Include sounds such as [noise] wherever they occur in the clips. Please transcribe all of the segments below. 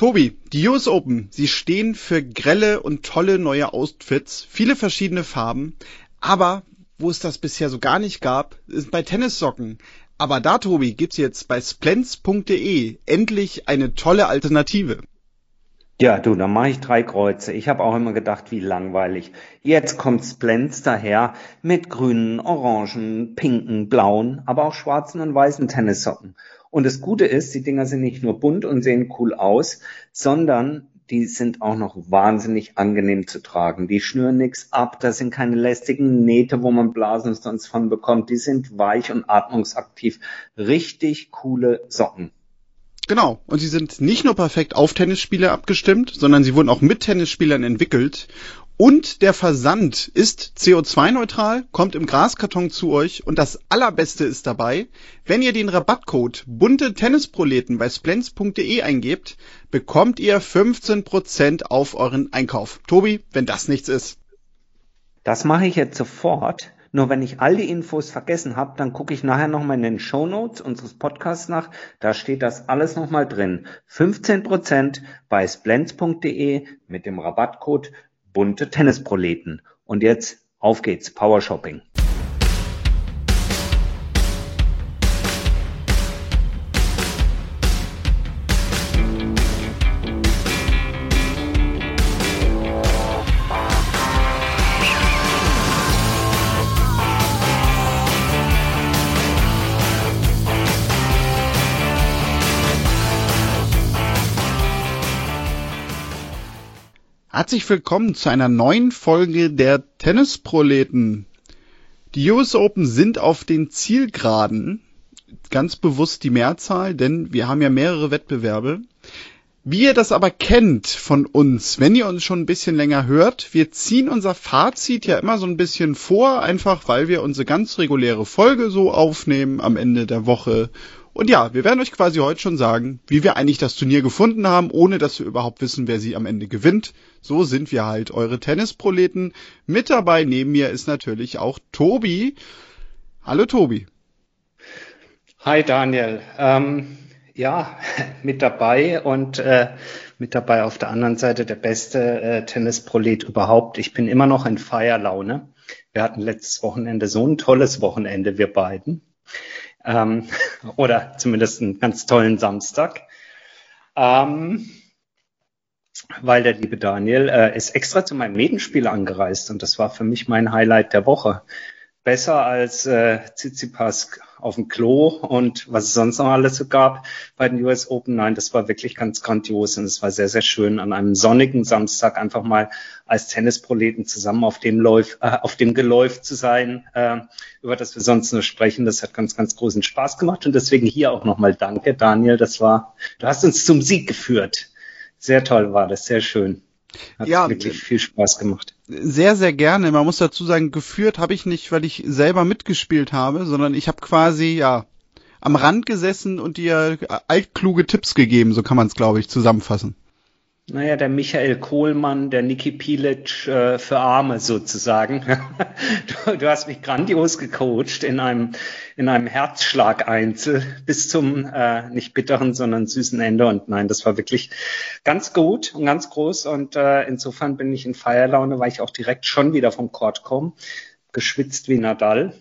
Tobi, die US Open, sie stehen für grelle und tolle neue Outfits, viele verschiedene Farben, aber wo es das bisher so gar nicht gab, ist bei Tennissocken. Aber da, Tobi, gibt's jetzt bei splens.de endlich eine tolle Alternative. Ja, du, dann mache ich drei Kreuze. Ich habe auch immer gedacht, wie langweilig. Jetzt kommt Splens daher mit grünen, orangen, pinken, blauen, aber auch schwarzen und weißen Tennissocken. Und das Gute ist, die Dinger sind nicht nur bunt und sehen cool aus, sondern die sind auch noch wahnsinnig angenehm zu tragen. Die schnüren nichts ab, da sind keine lästigen Nähte, wo man Blasen sonst von bekommt. Die sind weich und atmungsaktiv. Richtig coole Socken. Genau. Und sie sind nicht nur perfekt auf Tennisspieler abgestimmt, sondern sie wurden auch mit Tennisspielern entwickelt. Und der Versand ist CO2-neutral, kommt im Graskarton zu euch und das allerbeste ist dabei, wenn ihr den Rabattcode bunte Tennisproleten bei splens.de eingebt, bekommt ihr 15% auf euren Einkauf. Tobi, wenn das nichts ist. Das mache ich jetzt sofort. Nur wenn ich all die Infos vergessen habe, dann gucke ich nachher nochmal in den Show Notes unseres Podcasts nach. Da steht das alles nochmal drin. 15% bei splens.de mit dem Rabattcode bunte Tennisproleten. Und jetzt auf geht's, Power Shopping. Herzlich willkommen zu einer neuen Folge der Tennisproleten. Die US Open sind auf den Zielgeraden, ganz bewusst die Mehrzahl, denn wir haben ja mehrere Wettbewerbe. Wie ihr das aber kennt von uns, wenn ihr uns schon ein bisschen länger hört, wir ziehen unser Fazit ja immer so ein bisschen vor, einfach weil wir unsere ganz reguläre Folge so aufnehmen am Ende der Woche und ja, wir werden euch quasi heute schon sagen, wie wir eigentlich das Turnier gefunden haben, ohne dass wir überhaupt wissen, wer sie am Ende gewinnt. So sind wir halt eure Tennisproleten. Mit dabei neben mir ist natürlich auch Tobi. Hallo Tobi. Hi Daniel. Ähm, ja, [laughs] mit dabei und äh, mit dabei auf der anderen Seite der beste äh, Tennisprolet überhaupt. Ich bin immer noch in Feierlaune. Wir hatten letztes Wochenende so ein tolles Wochenende, wir beiden ähm, [laughs] oder zumindest einen ganz tollen Samstag. Ähm, weil der liebe Daniel äh, ist extra zu meinem Medenspiel angereist und das war für mich mein Highlight der Woche besser als äh, Tsitsipas auf dem Klo und was es sonst noch alles so gab bei den US Open. Nein, das war wirklich ganz grandios und es war sehr, sehr schön, an einem sonnigen Samstag einfach mal als Tennisproleten zusammen auf dem, Läuf, äh, auf dem Geläuf zu sein, äh, über das wir sonst nur sprechen. Das hat ganz, ganz großen Spaß gemacht und deswegen hier auch nochmal danke, Daniel. Das war, du hast uns zum Sieg geführt. Sehr toll war das, sehr schön. Hat ja, wirklich viel Spaß gemacht. Sehr, sehr gerne. Man muss dazu sagen, geführt habe ich nicht, weil ich selber mitgespielt habe, sondern ich habe quasi, ja, am Rand gesessen und dir altkluge Tipps gegeben, so kann man es, glaube ich, zusammenfassen. Naja, der Michael Kohlmann, der Niki Pilic äh, für Arme sozusagen. [laughs] du, du, hast mich grandios gecoacht in einem, in einem Herzschlag-Einzel bis zum äh, nicht bitteren, sondern süßen Ende. Und nein, das war wirklich ganz gut und ganz groß. Und äh, insofern bin ich in Feierlaune, weil ich auch direkt schon wieder vom Court komme, geschwitzt wie Nadal.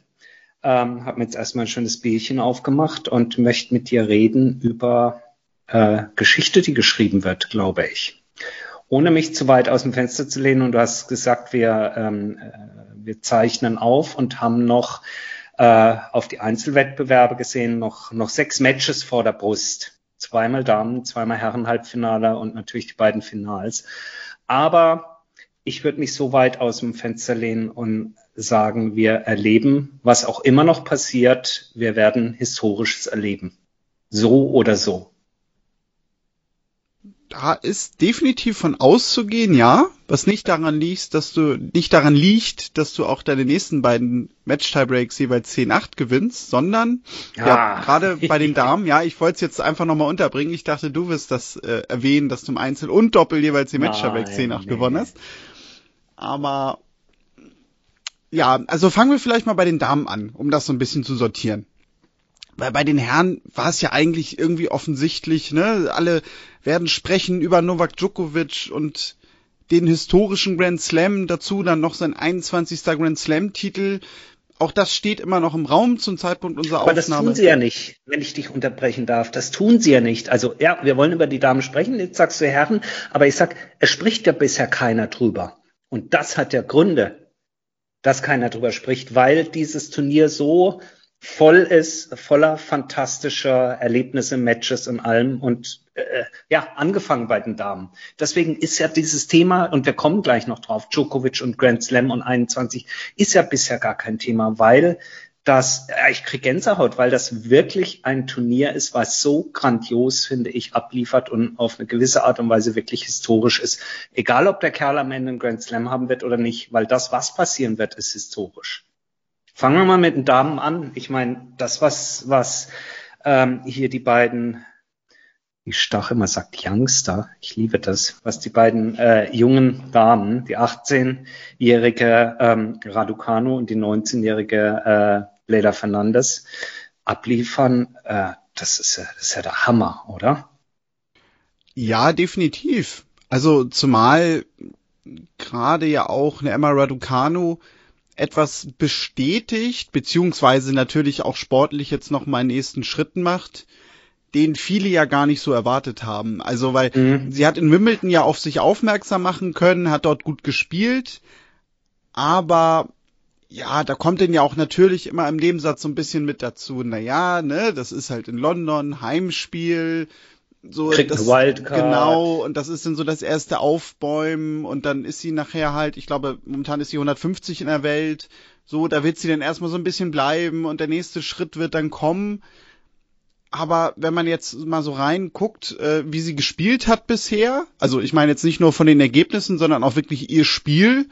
Ähm, habe mir jetzt erstmal ein schönes Bierchen aufgemacht und möchte mit dir reden über äh, Geschichte, die geschrieben wird, glaube ich ohne mich zu weit aus dem Fenster zu lehnen. Und du hast gesagt, wir, ähm, äh, wir zeichnen auf und haben noch äh, auf die Einzelwettbewerbe gesehen noch, noch sechs Matches vor der Brust. Zweimal Damen, zweimal Herren-Halbfinale und natürlich die beiden Finals. Aber ich würde mich so weit aus dem Fenster lehnen und sagen, wir erleben, was auch immer noch passiert, wir werden Historisches erleben. So oder so da ist definitiv von auszugehen, ja. Was nicht daran liegt, dass du nicht daran liegt, dass du auch deine nächsten beiden Match-Tiebreaks jeweils 10-8 gewinnst, sondern ja, ja gerade bei den [laughs] Damen, ja, ich wollte es jetzt einfach nochmal unterbringen. Ich dachte, du wirst das äh, erwähnen, dass du im Einzel und Doppel jeweils die Match-Tiebreaks 10-8 nee. gewonnen hast. Aber ja, also fangen wir vielleicht mal bei den Damen an, um das so ein bisschen zu sortieren. Weil bei den Herren war es ja eigentlich irgendwie offensichtlich, ne? Alle werden sprechen über Novak Djokovic und den historischen Grand Slam, dazu dann noch sein 21. Grand Slam Titel. Auch das steht immer noch im Raum zum Zeitpunkt unserer Aber Aufnahme. Aber das tun sie ja nicht, wenn ich dich unterbrechen darf. Das tun sie ja nicht. Also ja, wir wollen über die Damen sprechen, jetzt sagst du Herren, aber ich sag, es spricht ja bisher keiner drüber. Und das hat ja Gründe, dass keiner drüber spricht, weil dieses Turnier so voll ist, voller fantastischer Erlebnisse, Matches und allem und äh, ja, angefangen bei den Damen. Deswegen ist ja dieses Thema, und wir kommen gleich noch drauf, Djokovic und Grand Slam und 21, ist ja bisher gar kein Thema, weil das, äh, ich krieg Gänsehaut, weil das wirklich ein Turnier ist, was so grandios, finde ich, abliefert und auf eine gewisse Art und Weise wirklich historisch ist. Egal, ob der Kerl am Ende einen Grand Slam haben wird oder nicht, weil das, was passieren wird, ist historisch. Fangen wir mal mit den Damen an. Ich meine, das, was, was ähm, hier die beiden, wie Stach immer sagt, Youngster, ich liebe das, was die beiden äh, jungen Damen, die 18-jährige ähm, Raducano und die 19-jährige äh, Leila Fernandes abliefern, äh, das, ist, das ist ja der Hammer, oder? Ja, definitiv. Also zumal gerade ja auch eine Emma Raducanu etwas bestätigt, beziehungsweise natürlich auch sportlich jetzt noch mal einen nächsten Schritt macht, den viele ja gar nicht so erwartet haben. Also, weil mhm. sie hat in Wimbledon ja auf sich aufmerksam machen können, hat dort gut gespielt, aber ja, da kommt denn ja auch natürlich immer im Nebensatz so ein bisschen mit dazu, na ja, ne, das ist halt in London, Heimspiel, so Kriegt das, Wildcard. genau und das ist dann so das erste Aufbäumen und dann ist sie nachher halt, ich glaube, momentan ist sie 150 in der Welt, so da wird sie dann erstmal so ein bisschen bleiben und der nächste Schritt wird dann kommen. Aber wenn man jetzt mal so reinguckt, äh, wie sie gespielt hat bisher, also ich meine jetzt nicht nur von den Ergebnissen, sondern auch wirklich ihr Spiel,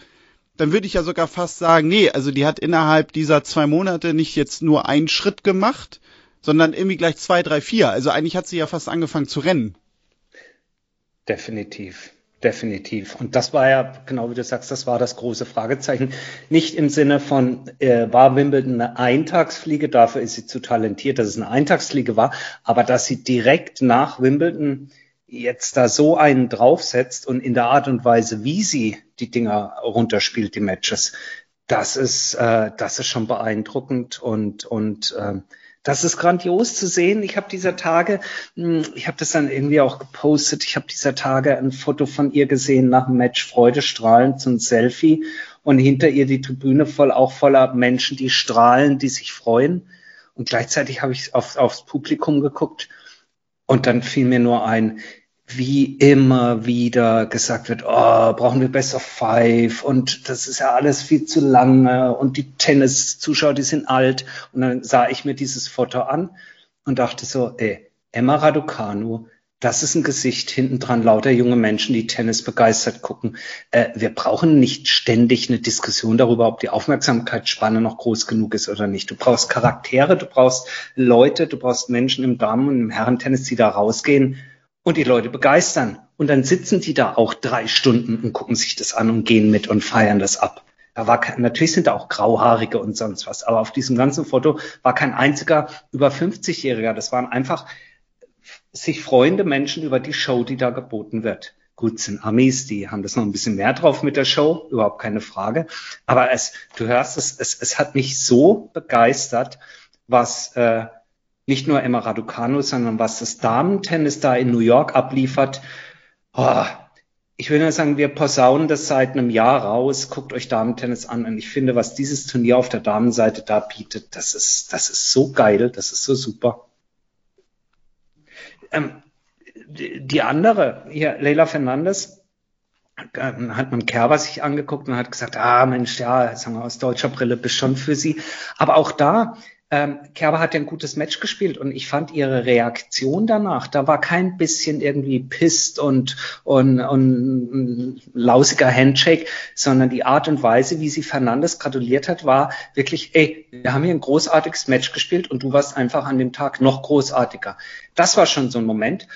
dann würde ich ja sogar fast sagen, nee, also die hat innerhalb dieser zwei Monate nicht jetzt nur einen Schritt gemacht, sondern irgendwie gleich zwei, drei, vier. Also eigentlich hat sie ja fast angefangen zu rennen. Definitiv. Definitiv. Und das war ja, genau wie du sagst, das war das große Fragezeichen. Nicht im Sinne von, äh, war Wimbledon eine Eintagsfliege, dafür ist sie zu talentiert, dass es eine Eintagsfliege war, aber dass sie direkt nach Wimbledon jetzt da so einen draufsetzt und in der Art und Weise, wie sie die Dinger runterspielt, die Matches, das ist, äh, das ist schon beeindruckend und, und äh, das ist grandios zu sehen. Ich habe dieser Tage, hm, ich habe das dann irgendwie auch gepostet, ich habe dieser Tage ein Foto von ihr gesehen nach dem Match Freudestrahlend, so ein Selfie und hinter ihr die Tribüne voll auch voller Menschen, die strahlen, die sich freuen. Und gleichzeitig habe ich auf, aufs Publikum geguckt und dann fiel mir nur ein, wie immer wieder gesagt wird, oh, brauchen wir Best of Five und das ist ja alles viel zu lange und die Tennis-Zuschauer, die sind alt. Und dann sah ich mir dieses Foto an und dachte so, ey, Emma Raducanu, das ist ein Gesicht hinten dran, lauter junge Menschen, die Tennis begeistert gucken. Äh, wir brauchen nicht ständig eine Diskussion darüber, ob die Aufmerksamkeitsspanne noch groß genug ist oder nicht. Du brauchst Charaktere, du brauchst Leute, du brauchst Menschen im Damen- und im Herrentennis, die da rausgehen und die Leute begeistern. Und dann sitzen die da auch drei Stunden und gucken sich das an und gehen mit und feiern das ab. Da war kein, natürlich sind da auch Grauhaarige und sonst was, aber auf diesem ganzen Foto war kein einziger über 50-Jähriger. Das waren einfach sich freuende Menschen über die Show, die da geboten wird. Gut, sind Amis, die haben das noch ein bisschen mehr drauf mit der Show, überhaupt keine Frage. Aber es, du hörst es, es, es hat mich so begeistert, was äh, nicht nur Emma Raducanu, sondern was das Damentennis da in New York abliefert. Oh, ich will nur sagen, wir posaunen das seit einem Jahr raus. Guckt euch Damentennis an. Und ich finde, was dieses Turnier auf der Damenseite da bietet, das ist, das ist so geil. Das ist so super. Ähm, die andere, hier, Leila Fernandes, ähm, hat man Kerber sich angeguckt und hat gesagt, ah Mensch, ja, sagen wir aus deutscher Brille bist schon für sie. Aber auch da, ähm, Kerber hat ja ein gutes Match gespielt und ich fand ihre Reaktion danach, da war kein bisschen irgendwie pisst und, und, und lausiger Handshake, sondern die Art und Weise, wie sie Fernandes gratuliert hat, war wirklich, ey, wir haben hier ein großartiges Match gespielt und du warst einfach an dem Tag noch großartiger. Das war schon so ein Moment.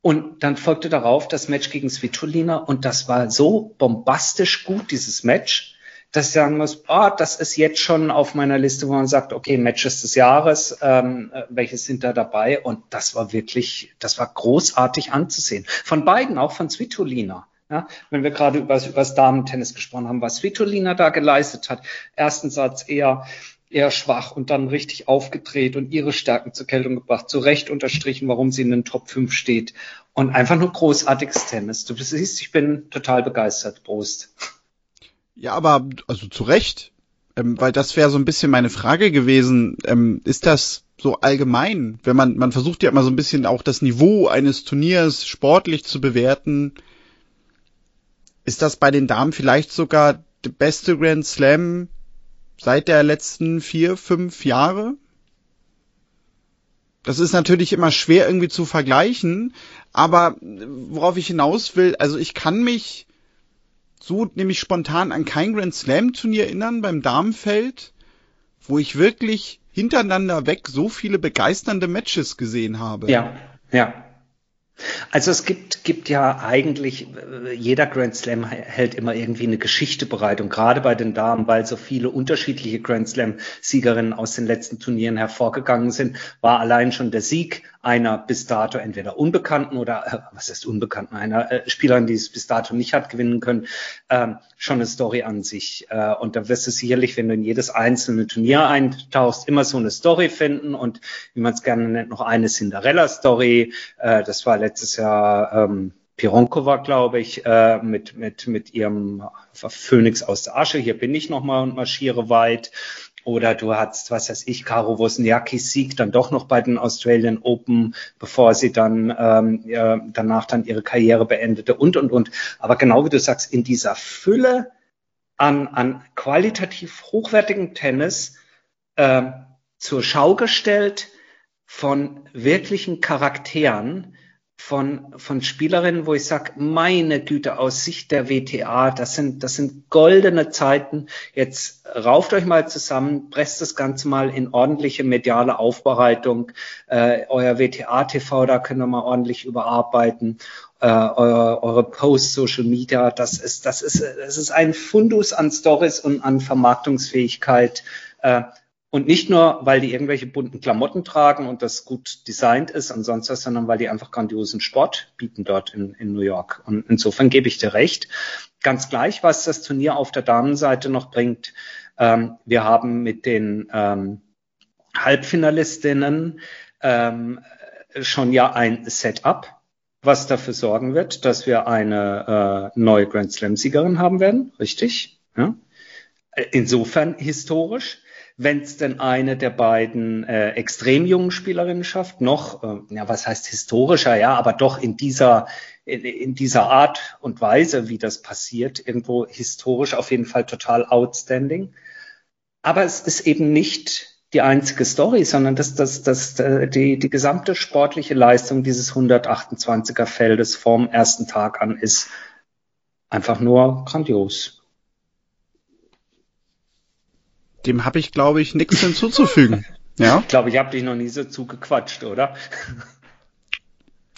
Und dann folgte darauf das Match gegen Svitolina und das war so bombastisch gut, dieses Match dass ich sagen muss, oh, das ist jetzt schon auf meiner Liste, wo man sagt, okay, Matches des Jahres, ähm, äh, welche sind da dabei? Und das war wirklich, das war großartig anzusehen. Von beiden, auch von Svitolina. Ja, wenn wir gerade über, über das Damen-Tennis gesprochen haben, was Svitolina da geleistet hat. Ersten Satz eher, eher schwach und dann richtig aufgedreht und ihre Stärken zur Geltung gebracht, zu Recht unterstrichen, warum sie in den Top 5 steht. Und einfach nur großartiges Tennis. Du siehst, ich bin total begeistert. Prost. Ja, aber also zu Recht, ähm, weil das wäre so ein bisschen meine Frage gewesen. Ähm, ist das so allgemein, wenn man man versucht ja immer so ein bisschen auch das Niveau eines Turniers sportlich zu bewerten? Ist das bei den Damen vielleicht sogar der beste Grand Slam seit der letzten vier, fünf Jahre? Das ist natürlich immer schwer irgendwie zu vergleichen, aber worauf ich hinaus will, also ich kann mich so nämlich spontan an kein Grand Slam Turnier erinnern beim Damenfeld, wo ich wirklich hintereinander weg so viele begeisternde Matches gesehen habe. Ja, ja. Also es gibt, gibt ja eigentlich, jeder Grand Slam hält immer irgendwie eine Geschichte bereit und gerade bei den Damen, weil so viele unterschiedliche Grand Slam-Siegerinnen aus den letzten Turnieren hervorgegangen sind, war allein schon der Sieg einer bis dato entweder unbekannten oder, äh, was ist unbekannten, einer äh, Spielerin, die es bis dato nicht hat gewinnen können, ähm, schon eine Story an sich. Äh, und da wirst du sicherlich, wenn du in jedes einzelne Turnier eintauchst, immer so eine Story finden und wie man es gerne nennt, noch eine Cinderella-Story. Äh, das war letztes Jahr ähm, Pironkova, glaube ich, äh, mit, mit, mit ihrem Phönix aus der Asche. Hier bin ich nochmal und marschiere weit. Oder du hast, was weiß ich, Caro Wozniacki Sieg dann doch noch bei den Australian Open, bevor sie dann ähm, ja, danach dann ihre Karriere beendete und, und, und. Aber genau wie du sagst, in dieser Fülle an, an qualitativ hochwertigem Tennis äh, zur Schau gestellt von wirklichen Charakteren, von, von Spielerinnen, wo ich sage, meine Güte, aus Sicht der WTA, das sind, das sind goldene Zeiten. Jetzt rauft euch mal zusammen, presst das Ganze mal in ordentliche mediale Aufbereitung. Äh, euer WTA-TV, da können wir mal ordentlich überarbeiten. Äh, eure, eure Post Social Media, das ist, das ist, das ist ein Fundus an Stories und an Vermarktungsfähigkeit. Äh, und nicht nur, weil die irgendwelche bunten Klamotten tragen und das gut designt ist und sonst was, sondern weil die einfach grandiosen Sport bieten dort in, in New York. Und insofern gebe ich dir recht. Ganz gleich, was das Turnier auf der Damenseite noch bringt. Ähm, wir haben mit den ähm, Halbfinalistinnen ähm, schon ja ein Setup, was dafür sorgen wird, dass wir eine äh, neue Grand Slam-Siegerin haben werden. Richtig? Ja? Insofern historisch wenn es denn eine der beiden äh, extrem jungen Spielerinnen schafft, noch, äh, ja, was heißt historischer, ja, aber doch in dieser, in, in dieser Art und Weise, wie das passiert, irgendwo historisch auf jeden Fall total outstanding. Aber es ist eben nicht die einzige Story, sondern das, das, das, äh, die, die gesamte sportliche Leistung dieses 128er Feldes vom ersten Tag an ist einfach nur grandios. Dem habe ich, glaube ich, nichts hinzuzufügen. Ja? Ich glaube, ich habe dich noch nie so zugequatscht, oder?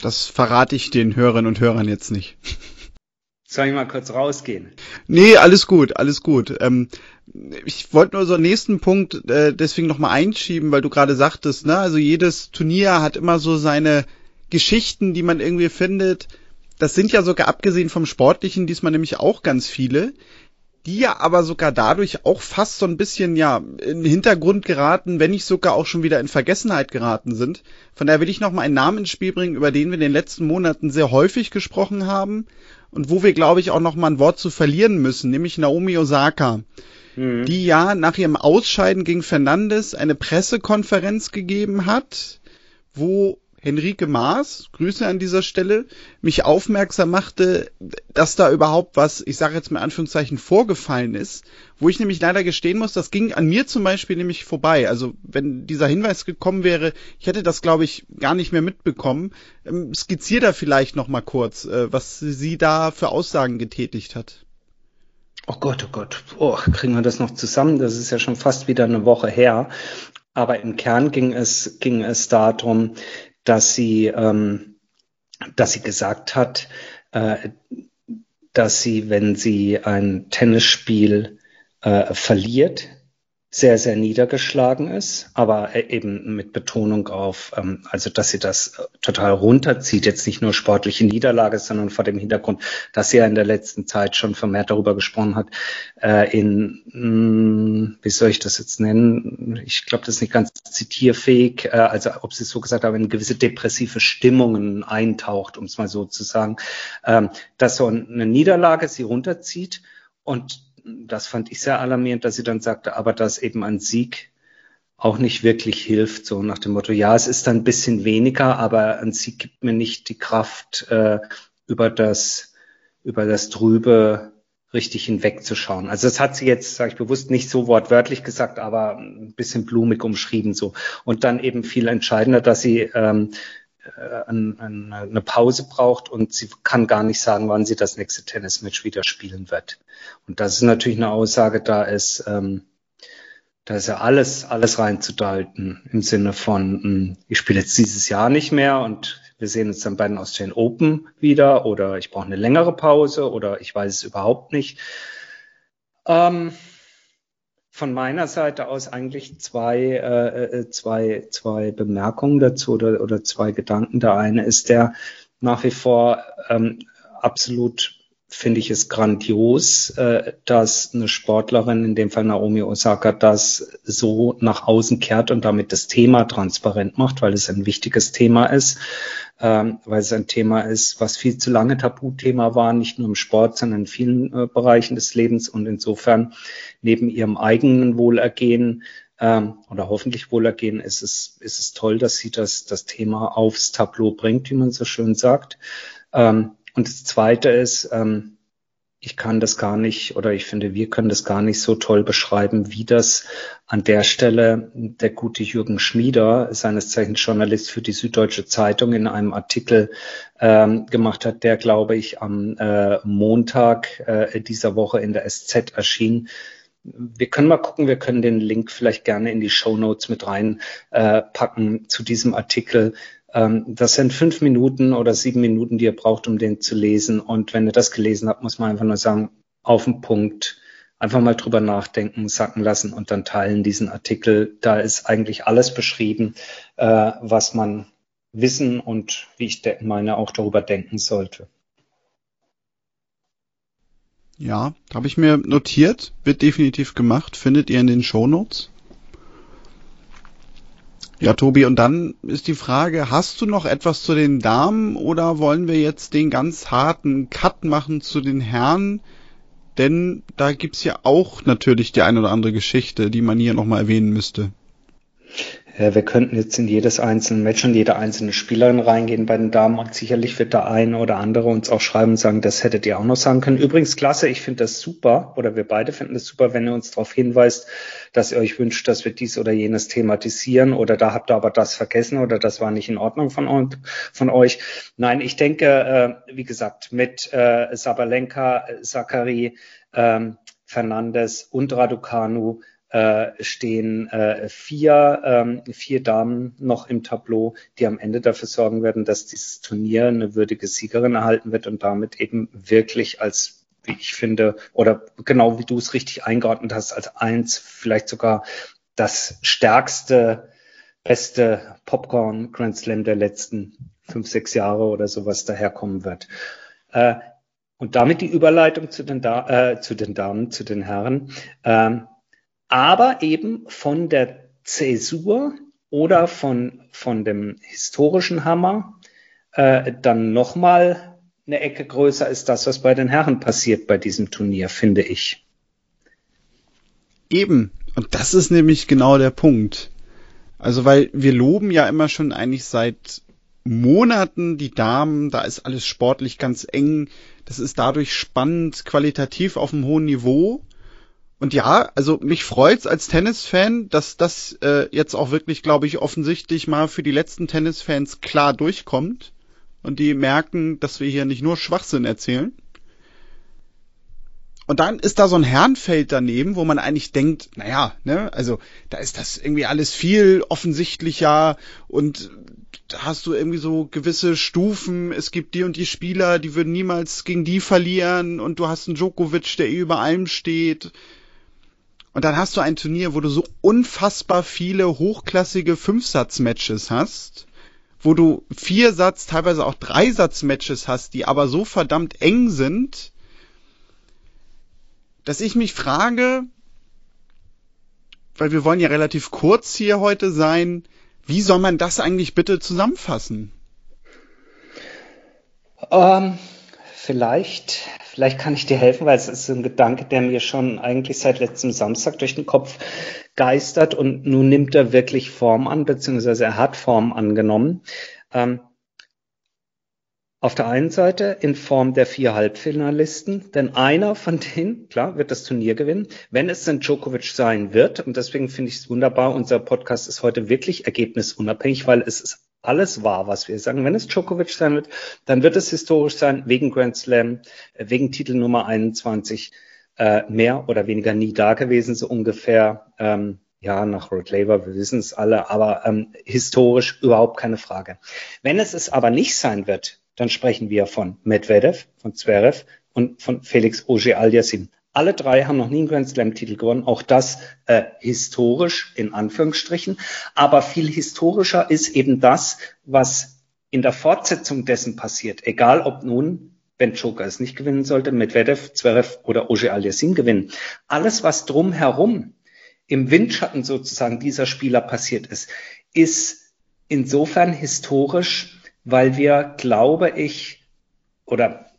Das verrate ich den Hörerinnen und Hörern jetzt nicht. Soll ich mal kurz rausgehen? Nee, alles gut, alles gut. Ähm, ich wollte nur so einen nächsten Punkt äh, deswegen nochmal einschieben, weil du gerade sagtest, ne, also jedes Turnier hat immer so seine Geschichten, die man irgendwie findet. Das sind ja sogar abgesehen vom Sportlichen diesmal nämlich auch ganz viele die ja aber sogar dadurch auch fast so ein bisschen ja in den Hintergrund geraten, wenn nicht sogar auch schon wieder in Vergessenheit geraten sind. Von daher will ich noch mal einen Namen ins Spiel bringen, über den wir in den letzten Monaten sehr häufig gesprochen haben und wo wir glaube ich auch noch mal ein Wort zu verlieren müssen, nämlich Naomi Osaka, mhm. die ja nach ihrem Ausscheiden gegen Fernandes eine Pressekonferenz gegeben hat, wo Henrike Maas, Grüße an dieser Stelle, mich aufmerksam machte, dass da überhaupt was, ich sage jetzt mal Anführungszeichen, vorgefallen ist, wo ich nämlich leider gestehen muss, das ging an mir zum Beispiel nämlich vorbei. Also wenn dieser Hinweis gekommen wäre, ich hätte das, glaube ich, gar nicht mehr mitbekommen. Ähm, skizzier da vielleicht noch mal kurz, äh, was sie da für Aussagen getätigt hat. Oh Gott, oh Gott, oh, kriegen wir das noch zusammen? Das ist ja schon fast wieder eine Woche her. Aber im Kern ging es, ging es darum, dass sie, ähm, dass sie gesagt hat, äh, dass sie, wenn sie ein Tennisspiel äh, verliert, sehr, sehr niedergeschlagen ist, aber äh, eben mit Betonung auf, ähm, also dass sie das äh, total runterzieht, jetzt nicht nur sportliche Niederlage, sondern vor dem Hintergrund, dass sie ja in der letzten Zeit schon vermehrt darüber gesprochen hat, äh, in, mh, hm, wie soll ich das jetzt nennen? Ich glaube, das ist nicht ganz zitierfähig, äh, also ob sie es so gesagt haben, in gewisse depressive Stimmungen eintaucht, um es mal so zu sagen, ähm, dass so eine Niederlage sie runterzieht und das fand ich sehr alarmierend, dass sie dann sagte, aber dass eben ein Sieg auch nicht wirklich hilft, so nach dem Motto, ja, es ist ein bisschen weniger, aber ein Sieg gibt mir nicht die Kraft, äh, über das, über das Trübe richtig hinwegzuschauen. Also das hat sie jetzt, sage ich bewusst, nicht so wortwörtlich gesagt, aber ein bisschen blumig umschrieben so. Und dann eben viel entscheidender, dass sie ähm, äh, eine Pause braucht und sie kann gar nicht sagen, wann sie das nächste Tennismatch wieder spielen wird. Und das ist natürlich eine Aussage, da ist, ähm, da ist ja alles, alles reinzudeuten im Sinne von, hm, ich spiele jetzt dieses Jahr nicht mehr und wir sehen uns dann bei den Australian Open wieder oder ich brauche eine längere Pause oder ich weiß es überhaupt nicht. Ähm, von meiner Seite aus eigentlich zwei, äh, äh, zwei, zwei Bemerkungen dazu oder, oder zwei Gedanken. Der eine ist der nach wie vor ähm, absolut finde ich es grandios, äh, dass eine Sportlerin, in dem Fall Naomi Osaka, das so nach außen kehrt und damit das Thema transparent macht, weil es ein wichtiges Thema ist, ähm, weil es ein Thema ist, was viel zu lange Tabuthema war, nicht nur im Sport, sondern in vielen äh, Bereichen des Lebens und insofern neben ihrem eigenen Wohlergehen ähm, oder hoffentlich Wohlergehen ist es, ist es toll, dass sie das, das Thema aufs Tableau bringt, wie man so schön sagt. Ähm, und das Zweite ist, ähm, ich kann das gar nicht oder ich finde, wir können das gar nicht so toll beschreiben, wie das an der Stelle der gute Jürgen Schmieder, seines Zeichens Journalist für die Süddeutsche Zeitung, in einem Artikel ähm, gemacht hat, der, glaube ich, am äh, Montag äh, dieser Woche in der SZ erschien. Wir können mal gucken, wir können den Link vielleicht gerne in die Show Notes mit reinpacken äh, zu diesem Artikel das sind fünf Minuten oder sieben Minuten, die ihr braucht, um den zu lesen. Und wenn ihr das gelesen habt, muss man einfach nur sagen, auf den Punkt, einfach mal drüber nachdenken, sacken lassen und dann teilen diesen Artikel. Da ist eigentlich alles beschrieben, äh, was man wissen und wie ich meine auch darüber denken sollte. Ja, habe ich mir notiert, wird definitiv gemacht, findet ihr in den Show Notes. Ja, Tobi, und dann ist die Frage, hast du noch etwas zu den Damen oder wollen wir jetzt den ganz harten Cut machen zu den Herren? Denn da gibt's ja auch natürlich die eine oder andere Geschichte, die man hier nochmal erwähnen müsste. Ja, wir könnten jetzt in jedes einzelne Match und jede einzelne Spielerin reingehen bei den Damen und sicherlich wird der eine oder andere uns auch schreiben und sagen, das hättet ihr auch noch sagen können. Übrigens klasse, ich finde das super oder wir beide finden das super, wenn ihr uns darauf hinweist, dass ihr euch wünscht, dass wir dies oder jenes thematisieren oder da habt ihr aber das vergessen oder das war nicht in Ordnung von, von euch. Nein, ich denke, äh, wie gesagt, mit äh, Sabalenka, Zachary, äh, Fernandes und Raducanu äh, stehen äh, vier, ähm, vier Damen noch im Tableau, die am Ende dafür sorgen werden, dass dieses Turnier eine würdige Siegerin erhalten wird und damit eben wirklich als, wie ich finde, oder genau wie du es richtig eingeordnet hast, als eins, vielleicht sogar das stärkste, beste Popcorn Grand Slam der letzten fünf, sechs Jahre oder sowas daherkommen wird. Äh, und damit die Überleitung zu den, da äh, zu den Damen, zu den Herren. Ähm, aber eben von der Zäsur oder von, von dem historischen Hammer äh, dann nochmal eine Ecke größer ist das, was bei den Herren passiert bei diesem Turnier, finde ich. Eben. Und das ist nämlich genau der Punkt. Also, weil wir loben ja immer schon eigentlich seit Monaten die Damen, da ist alles sportlich ganz eng, das ist dadurch spannend, qualitativ auf einem hohen Niveau. Und ja, also mich freut's als Tennisfan, dass das äh, jetzt auch wirklich, glaube ich, offensichtlich mal für die letzten Tennisfans klar durchkommt und die merken, dass wir hier nicht nur Schwachsinn erzählen. Und dann ist da so ein Herrenfeld daneben, wo man eigentlich denkt, naja, ne, also da ist das irgendwie alles viel offensichtlicher und da hast du irgendwie so gewisse Stufen, es gibt die und die Spieler, die würden niemals gegen die verlieren und du hast einen Djokovic, der über allem steht Und dann hast du ein Turnier, wo du so unfassbar viele hochklassige Fünfsatz-Matches hast, wo du vier Satz, teilweise auch drei Satz-Matches hast, die aber so verdammt eng sind, dass ich mich frage, weil wir wollen ja relativ kurz hier heute sein, wie soll man das eigentlich bitte zusammenfassen? Ähm, vielleicht, vielleicht kann ich dir helfen, weil es ist ein Gedanke, der mir schon eigentlich seit letztem Samstag durch den Kopf geistert und nun nimmt er wirklich Form an, beziehungsweise er hat Form angenommen. Ähm, auf der einen Seite in Form der vier Halbfinalisten, denn einer von denen, klar, wird das Turnier gewinnen, wenn es denn Djokovic sein wird. Und deswegen finde ich es wunderbar, unser Podcast ist heute wirklich ergebnisunabhängig, weil es ist alles wahr, was wir sagen. Wenn es Djokovic sein wird, dann wird es historisch sein, wegen Grand Slam, äh, wegen Titel Nummer 21, äh, mehr oder weniger nie da gewesen, so ungefähr. Ähm, ja, nach Rod Laver, wir wissen es alle, aber ähm, historisch überhaupt keine Frage. Wenn es es aber nicht sein wird, dann sprechen wir von Medvedev, von Zverev und von Felix Auger-Aliassime. Alle drei haben noch nie einen Grand Slam-Titel gewonnen. Auch das äh, historisch in Anführungsstrichen. Aber viel historischer ist eben das, was in der Fortsetzung dessen passiert. Egal ob nun, wenn Joker es nicht gewinnen sollte, Medvedev, Zverev oder Auger-Aliassime gewinnen. Alles, was drumherum im Windschatten sozusagen dieser Spieler passiert ist, ist insofern historisch, weil wir, glaube ich, oder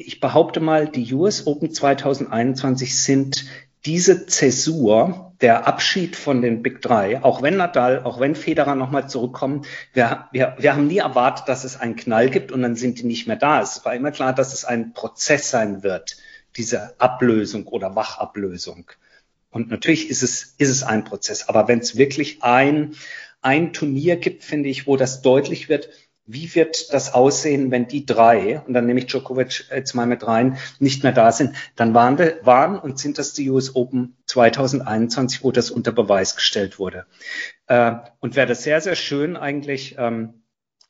ich behaupte mal, die US Open 2021 sind diese Zäsur, der Abschied von den Big Three, auch wenn Nadal, auch wenn Federer nochmal zurückkommen, wir, wir, wir haben nie erwartet, dass es einen Knall gibt und dann sind die nicht mehr da. Es war immer klar, dass es ein Prozess sein wird, diese Ablösung oder Wachablösung. Und natürlich ist es, ist es ein Prozess. Aber wenn es wirklich ein, ein Turnier gibt, finde ich, wo das deutlich wird, wie wird das aussehen, wenn die drei, und dann nehme ich Djokovic jetzt mal mit rein, nicht mehr da sind, dann waren, waren und sind das die US Open 2021, wo das unter Beweis gestellt wurde. Äh, und wer das sehr, sehr schön eigentlich ähm,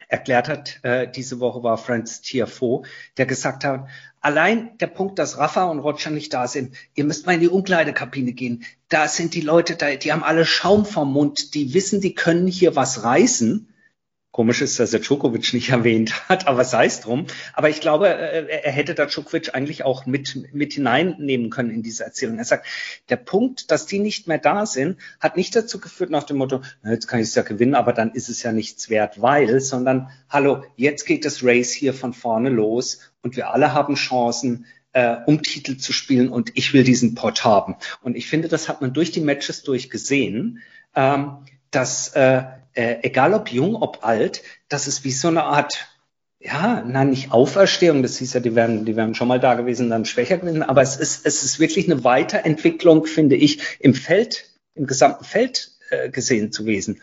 erklärt hat, äh, diese Woche war Franz Tiafoe, der gesagt hat, allein der Punkt, dass Rafa und Roger nicht da sind, ihr müsst mal in die Umkleidekabine gehen. Da sind die Leute, da, die haben alle Schaum vom Mund, die wissen, die können hier was reißen Komisch ist, dass er Djokovic nicht [laughs] erwähnt hat, aber sei es drum. Aber ich glaube, äh, er hätte da Djokovic eigentlich auch mit, mit hineinnehmen können in diese Erzählung. Er sagt, der Punkt, dass die nicht mehr da sind, hat nicht dazu geführt nach dem Motto, na, jetzt kann ich es ja gewinnen, aber dann ist es ja nichts wert, weil, sondern, hallo, jetzt geht das Race hier von vorne los und wir alle haben Chancen, äh, um Titel zu spielen und ich will diesen Pot haben. Und ich finde, das hat man durch die Matches durchgesehen, ähm, dass äh, äh, egal ob jung, ob alt, das ist wie so eine Art, ja, nein, nicht Auferstehung, das hieß ja, die wären, die wären schon mal da gewesen, dann schwächer gewesen, aber es ist, es ist wirklich eine Weiterentwicklung, finde ich, im Feld, im gesamten Feld äh, gesehen zu gewesen.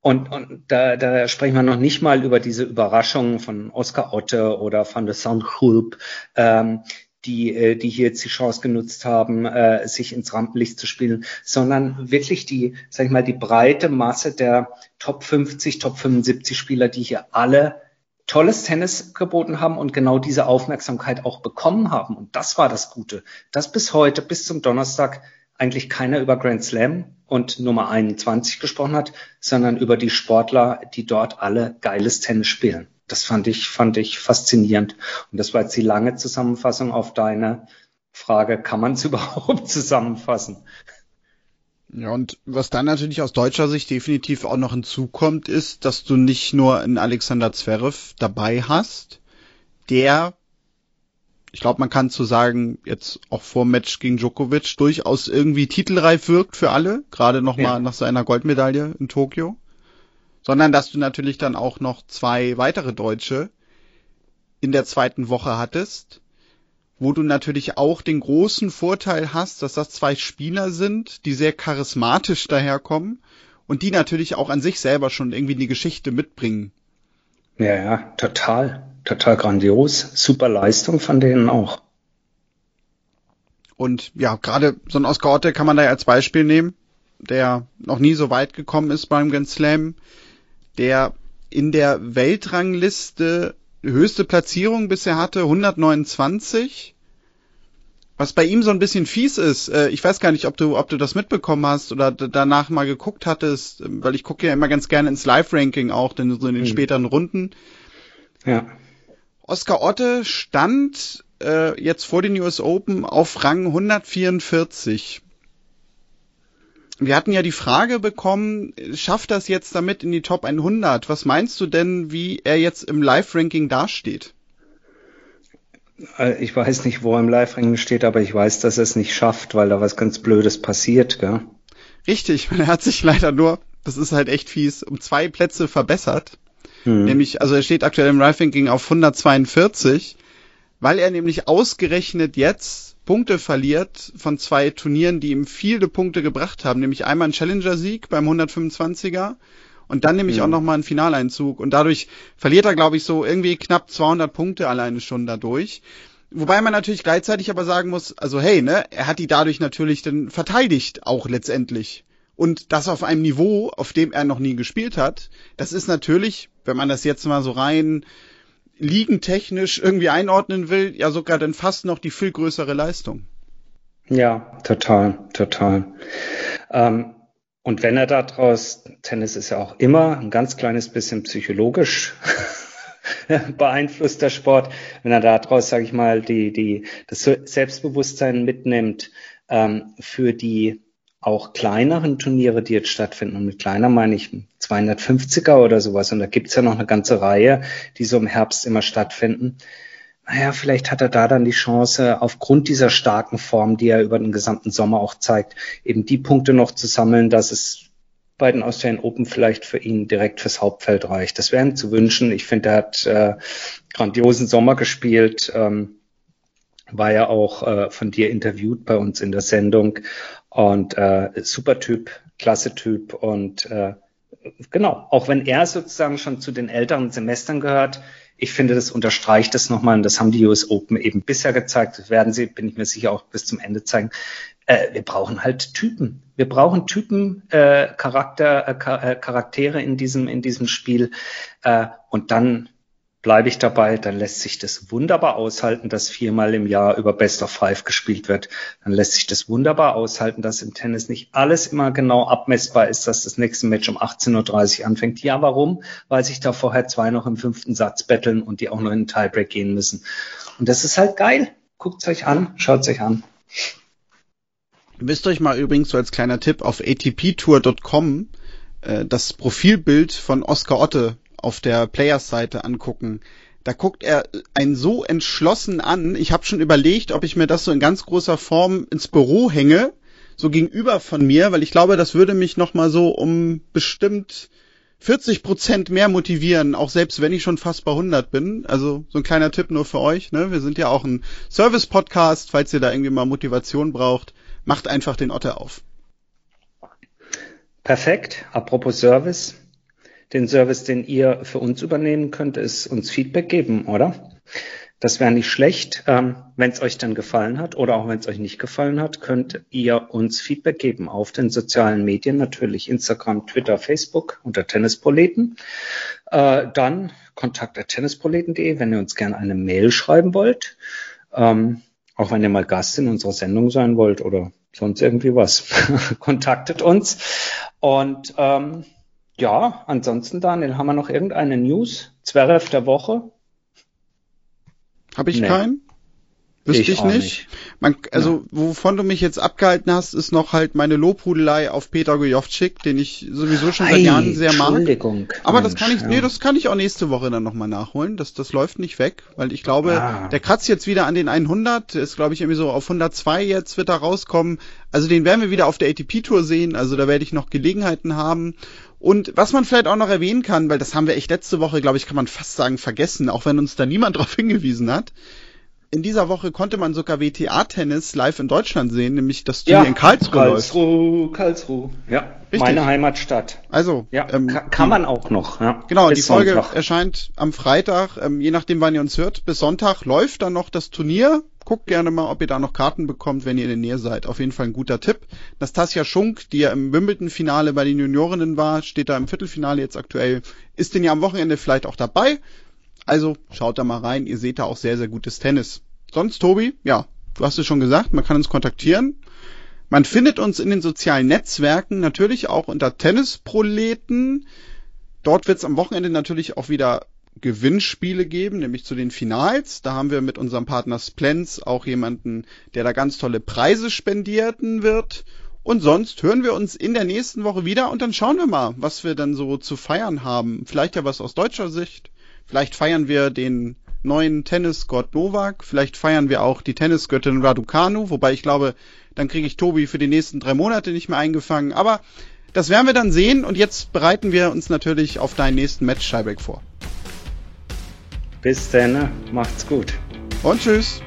Und, und da, da sprechen wir noch nicht mal über diese Überraschungen von Oscar Otte oder von der Soundhulp, ähm, die, äh, die hier jetzt die Chance genutzt haben, äh, sich ins Rampenlicht zu spielen, sondern wirklich die, sag ich mal, die breite Masse der Top 50, Top 75 Spieler, die hier alle tolles Tennis geboten haben und genau diese Aufmerksamkeit auch bekommen haben. Und das war das Gute, dass bis heute, bis zum Donnerstag eigentlich keiner über Grand Slam und Nummer 21 gesprochen hat, sondern über die Sportler, die dort alle geiles Tennis spielen das fand ich, fand ich faszinierend. Und das war jetzt die lange Zusammenfassung auf deine Frage, kann man es [laughs] überhaupt zusammenfassen? Ja, und was dann natürlich aus deutscher Sicht definitiv auch noch hinzukommt, ist, dass du nicht nur einen Alexander Zverev dabei hast, der, ich glaube, man kann zu sagen, jetzt auch vor Match gegen Djokovic durchaus irgendwie titelreif wirkt für alle, gerade nochmal ja. nach seiner Goldmedaille in Tokio sondern dass du natürlich dann auch noch zwei weitere Deutsche in der zweiten Woche hattest, wo du natürlich auch den großen Vorteil hast, dass das zwei Spieler sind, die sehr charismatisch daherkommen und die natürlich auch an sich selber schon irgendwie die Geschichte mitbringen. Ja, ja, total, total grandios, super Leistung von denen auch. Und ja, gerade so ein Oscar Otte kann man da als Beispiel nehmen, der noch nie so weit gekommen ist beim Grand Slam, der in der Weltrangliste höchste Platzierung bisher hatte, 129. Was bei ihm so ein bisschen fies ist, äh, ich weiß gar nicht, ob du, ob du das mitbekommen hast oder danach mal geguckt hattest, weil ich gucke ja immer ganz gerne ins Live-Ranking auch, denn so in den mhm. späteren Runden. Ja. Oscar Otte stand äh, jetzt vor den US Open auf Rang 144. Wir hatten ja die Frage bekommen, schafft das jetzt damit in die Top 100? Was meinst du denn, wie er jetzt im Live-Ranking dasteht? Äh, ich weiß nicht, wo er im Live-Ranking steht, aber ich weiß, dass er es nicht schafft, weil da was ganz Blödes passiert, gell? Richtig, er hat sich leider nur, das ist halt echt fies, um zwei Plätze verbessert. Hm. Nämlich, also er steht aktuell im Live-Ranking auf 142, weil er nämlich ausgerechnet jetzt Punkte verliert von zwei Turnieren, die ihm viele Punkte gebracht haben, nämlich einmal einen Challenger-Sieg beim 125er und dann nämlich mhm. auch nochmal einen Finaleinzug und dadurch verliert er, glaube ich, so irgendwie knapp 200 Punkte alleine schon dadurch. Wobei man natürlich gleichzeitig aber sagen muss, also hey, ne, er hat die dadurch natürlich dann verteidigt auch letztendlich. Und das auf einem Niveau, auf dem er noch nie gespielt hat, das ist natürlich, wenn man das jetzt mal so rein ligentechnisch irgendwie einordnen will, ja sogar dann fast noch die viel größere Leistung. Ja, total, total. Ähm, und wenn er daraus, Tennis ist ja auch immer ein ganz kleines bisschen psychologisch [laughs] beeinflusst der Sport, wenn er daraus, sage ich mal, die, die, das Selbstbewusstsein mitnimmt ähm, für die auch kleineren Turniere, die jetzt stattfinden. Und mit kleiner meine ich 250er oder sowas. Und da gibt's ja noch eine ganze Reihe, die so im Herbst immer stattfinden. Naja, vielleicht hat er da dann die Chance, aufgrund dieser starken Form, die er über den gesamten Sommer auch zeigt, eben die Punkte noch zu sammeln, dass es bei den Australian Open vielleicht für ihn direkt fürs Hauptfeld reicht. Das wäre ihm zu wünschen. Ich finde, er hat äh, grandiosen Sommer gespielt. Ähm, war ja auch äh, von dir interviewt bei uns in der Sendung und äh, super Typ, klasse Typ und äh, genau, auch wenn er sozusagen schon zu den älteren Semestern gehört, ich finde, das unterstreicht das nochmal und das haben die US Open eben bisher gezeigt, das werden sie, bin ich mir sicher, auch bis zum Ende zeigen. Äh, wir brauchen halt Typen. Wir brauchen Typen, äh, Charakter, äh, Charaktere in diesem, in diesem Spiel äh, und dann bleibe ich dabei, dann lässt sich das wunderbar aushalten, dass viermal im Jahr über Best of Five gespielt wird. Dann lässt sich das wunderbar aushalten, dass im Tennis nicht alles immer genau abmessbar ist, dass das nächste Match um 18.30 Uhr anfängt. Ja, warum? Weil sich da vorher zwei noch im fünften Satz betteln und die auch noch in den Tiebreak gehen müssen. Und das ist halt geil. Guckt's euch an, schaut's euch an. Müsst euch mal übrigens so als kleiner Tipp auf atptour.com äh, das Profilbild von Oscar Otte auf der Players-Seite angucken. Da guckt er einen so entschlossen an. Ich habe schon überlegt, ob ich mir das so in ganz großer Form ins Büro hänge, so gegenüber von mir, weil ich glaube, das würde mich noch mal so um bestimmt 40 Prozent mehr motivieren, auch selbst wenn ich schon fast bei 100 bin. Also so ein kleiner Tipp nur für euch. Ne? Wir sind ja auch ein Service-Podcast, falls ihr da irgendwie mal Motivation braucht, macht einfach den Otter auf. Perfekt. Apropos Service, den Service, den ihr für uns übernehmen könnt, ist uns Feedback geben, oder? Das wäre nicht schlecht. Ähm, wenn es euch dann gefallen hat oder auch wenn es euch nicht gefallen hat, könnt ihr uns Feedback geben auf den sozialen Medien, natürlich Instagram, Twitter, Facebook unter Tennisproleten. Äh, dann kontakt.tennisproleten.de, wenn ihr uns gerne eine Mail schreiben wollt. Ähm, auch wenn ihr mal Gast in unserer Sendung sein wollt oder sonst irgendwie was, [laughs] kontaktet uns. Und ähm, ja, ansonsten, Daniel, haben wir noch irgendeine News? Zverev der Woche? Habe ich nee. keinen? Wüsste ich, ich nicht. nicht. Man, also, ja. wovon du mich jetzt abgehalten hast, ist noch halt meine Lobhudelei auf Peter Gojovcik, den ich sowieso schon seit Jahren sehr mag. Entschuldigung. Aber Mensch, das kann ich, ja. nee, das kann ich auch nächste Woche dann nochmal nachholen. Das, das läuft nicht weg, weil ich glaube, ah. der kratzt jetzt wieder an den 100, ist glaube ich irgendwie so auf 102 jetzt wird er rauskommen. Also den werden wir wieder auf der ATP-Tour sehen, also da werde ich noch Gelegenheiten haben. Und was man vielleicht auch noch erwähnen kann, weil das haben wir echt letzte Woche, glaube ich, kann man fast sagen, vergessen, auch wenn uns da niemand [laughs] darauf hingewiesen hat. In dieser Woche konnte man sogar WTA-Tennis live in Deutschland sehen, nämlich das Turnier ja, in Karlsruhe. Karlsruhe, läuft. Karlsruhe, ja. Richtig. Meine Heimatstadt. Also, ja, ähm, kann, man auch noch. Ja. Genau, die Folge Sonntag. erscheint am Freitag, ähm, je nachdem, wann ihr uns hört. Bis Sonntag läuft dann noch das Turnier guckt gerne mal, ob ihr da noch Karten bekommt, wenn ihr in der Nähe seid. Auf jeden Fall ein guter Tipp. Nastasia Schunk, die ja im Wimbledon-Finale bei den Juniorinnen war, steht da im Viertelfinale jetzt aktuell, ist denn ja am Wochenende vielleicht auch dabei. Also schaut da mal rein, ihr seht da auch sehr, sehr gutes Tennis. Sonst, Tobi, ja, du hast es schon gesagt, man kann uns kontaktieren. Man findet uns in den sozialen Netzwerken natürlich auch unter Tennisproleten. Dort wird es am Wochenende natürlich auch wieder Gewinnspiele geben, nämlich zu den Finals. Da haben wir mit unserem Partner Splens auch jemanden, der da ganz tolle Preise spendierten wird. Und sonst hören wir uns in der nächsten Woche wieder und dann schauen wir mal, was wir dann so zu feiern haben. Vielleicht ja was aus deutscher Sicht. Vielleicht feiern wir den neuen Tennisgott Novak. Vielleicht feiern wir auch die Tennisgöttin Raducanu, wobei ich glaube, dann kriege ich Tobi für die nächsten drei Monate nicht mehr eingefangen. Aber das werden wir dann sehen und jetzt bereiten wir uns natürlich auf deinen nächsten Match Scheibeck vor. Bis dann, macht's gut. Und tschüss.